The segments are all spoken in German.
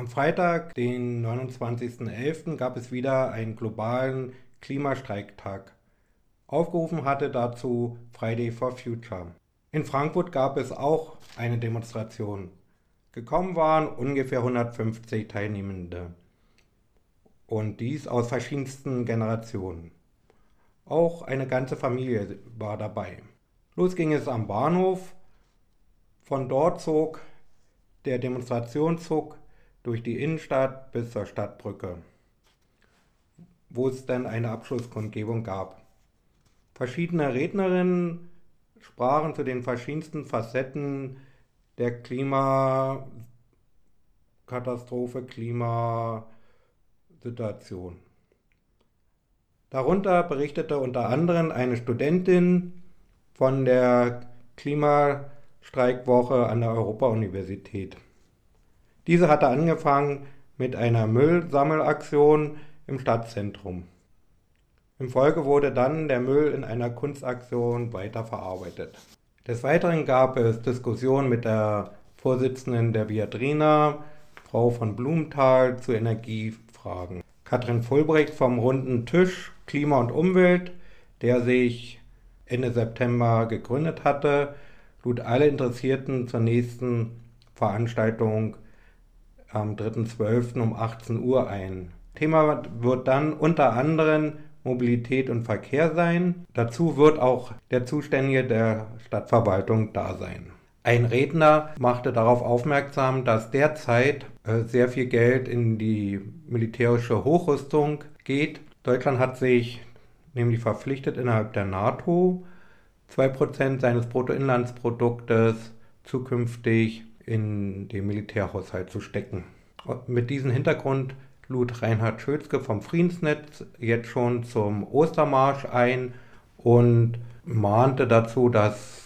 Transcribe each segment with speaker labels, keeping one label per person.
Speaker 1: Am Freitag, den 29.11., gab es wieder einen globalen Klimastreiktag. Aufgerufen hatte dazu Friday for Future. In Frankfurt gab es auch eine Demonstration. Gekommen waren ungefähr 150 Teilnehmende. Und dies aus verschiedensten Generationen. Auch eine ganze Familie war dabei. Los ging es am Bahnhof. Von dort zog der Demonstrationszug durch die Innenstadt bis zur Stadtbrücke, wo es dann eine Abschlusskundgebung gab. Verschiedene Rednerinnen sprachen zu den verschiedensten Facetten der Klimakatastrophe, Klimasituation. Darunter berichtete unter anderem eine Studentin von der Klimastreikwoche an der Europa-Universität. Diese hatte angefangen mit einer Müllsammelaktion im Stadtzentrum. Im Folge wurde dann der Müll in einer Kunstaktion weiterverarbeitet. Des Weiteren gab es Diskussionen mit der Vorsitzenden der Viadrina, Frau von Blumenthal, zu Energiefragen. Katrin Fulbrecht vom Runden Tisch Klima und Umwelt, der sich Ende September gegründet hatte, lud alle Interessierten zur nächsten Veranstaltung am 3.12. um 18 Uhr ein. Thema wird dann unter anderem Mobilität und Verkehr sein. Dazu wird auch der Zuständige der Stadtverwaltung da sein. Ein Redner machte darauf aufmerksam, dass derzeit äh, sehr viel Geld in die militärische Hochrüstung geht. Deutschland hat sich nämlich verpflichtet, innerhalb der NATO 2% seines Bruttoinlandsproduktes zukünftig in den Militärhaushalt zu stecken. Mit diesem Hintergrund lud Reinhard Schölzke vom Friedensnetz jetzt schon zum Ostermarsch ein und mahnte dazu, dass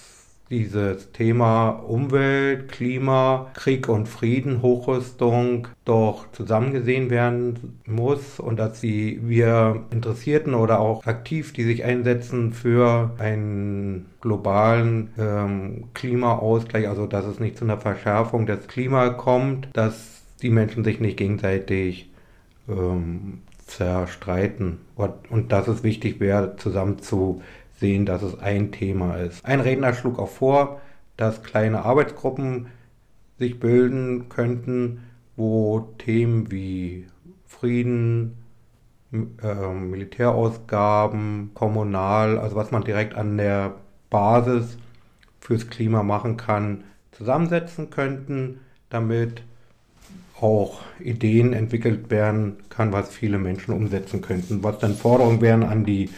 Speaker 1: dieses Thema Umwelt, Klima, Krieg und Frieden, Hochrüstung doch zusammengesehen werden muss und dass die wir Interessierten oder auch aktiv, die sich einsetzen für einen globalen ähm, Klimaausgleich, also dass es nicht zu einer Verschärfung des Klimas kommt, dass die Menschen sich nicht gegenseitig ähm, zerstreiten. Und, und dass es wichtig wäre, zusammen zu sehen, dass es ein Thema ist. Ein Redner schlug auch vor, dass kleine Arbeitsgruppen sich bilden könnten, wo Themen wie Frieden, äh, Militärausgaben, kommunal, also was man direkt an der Basis fürs Klima machen kann, zusammensetzen könnten, damit auch Ideen entwickelt werden kann, was viele Menschen umsetzen könnten, was dann Forderungen wären an die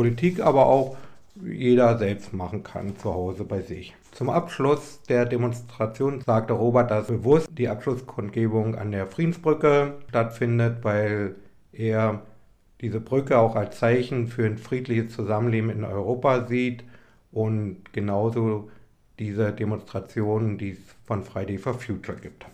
Speaker 1: Politik, aber auch jeder selbst machen kann zu Hause bei sich. Zum Abschluss der Demonstration sagte Robert, dass bewusst die Abschlusskundgebung an der Friedensbrücke stattfindet, weil er diese Brücke auch als Zeichen für ein friedliches Zusammenleben in Europa sieht und genauso diese Demonstrationen, die es von Friday for Future gibt.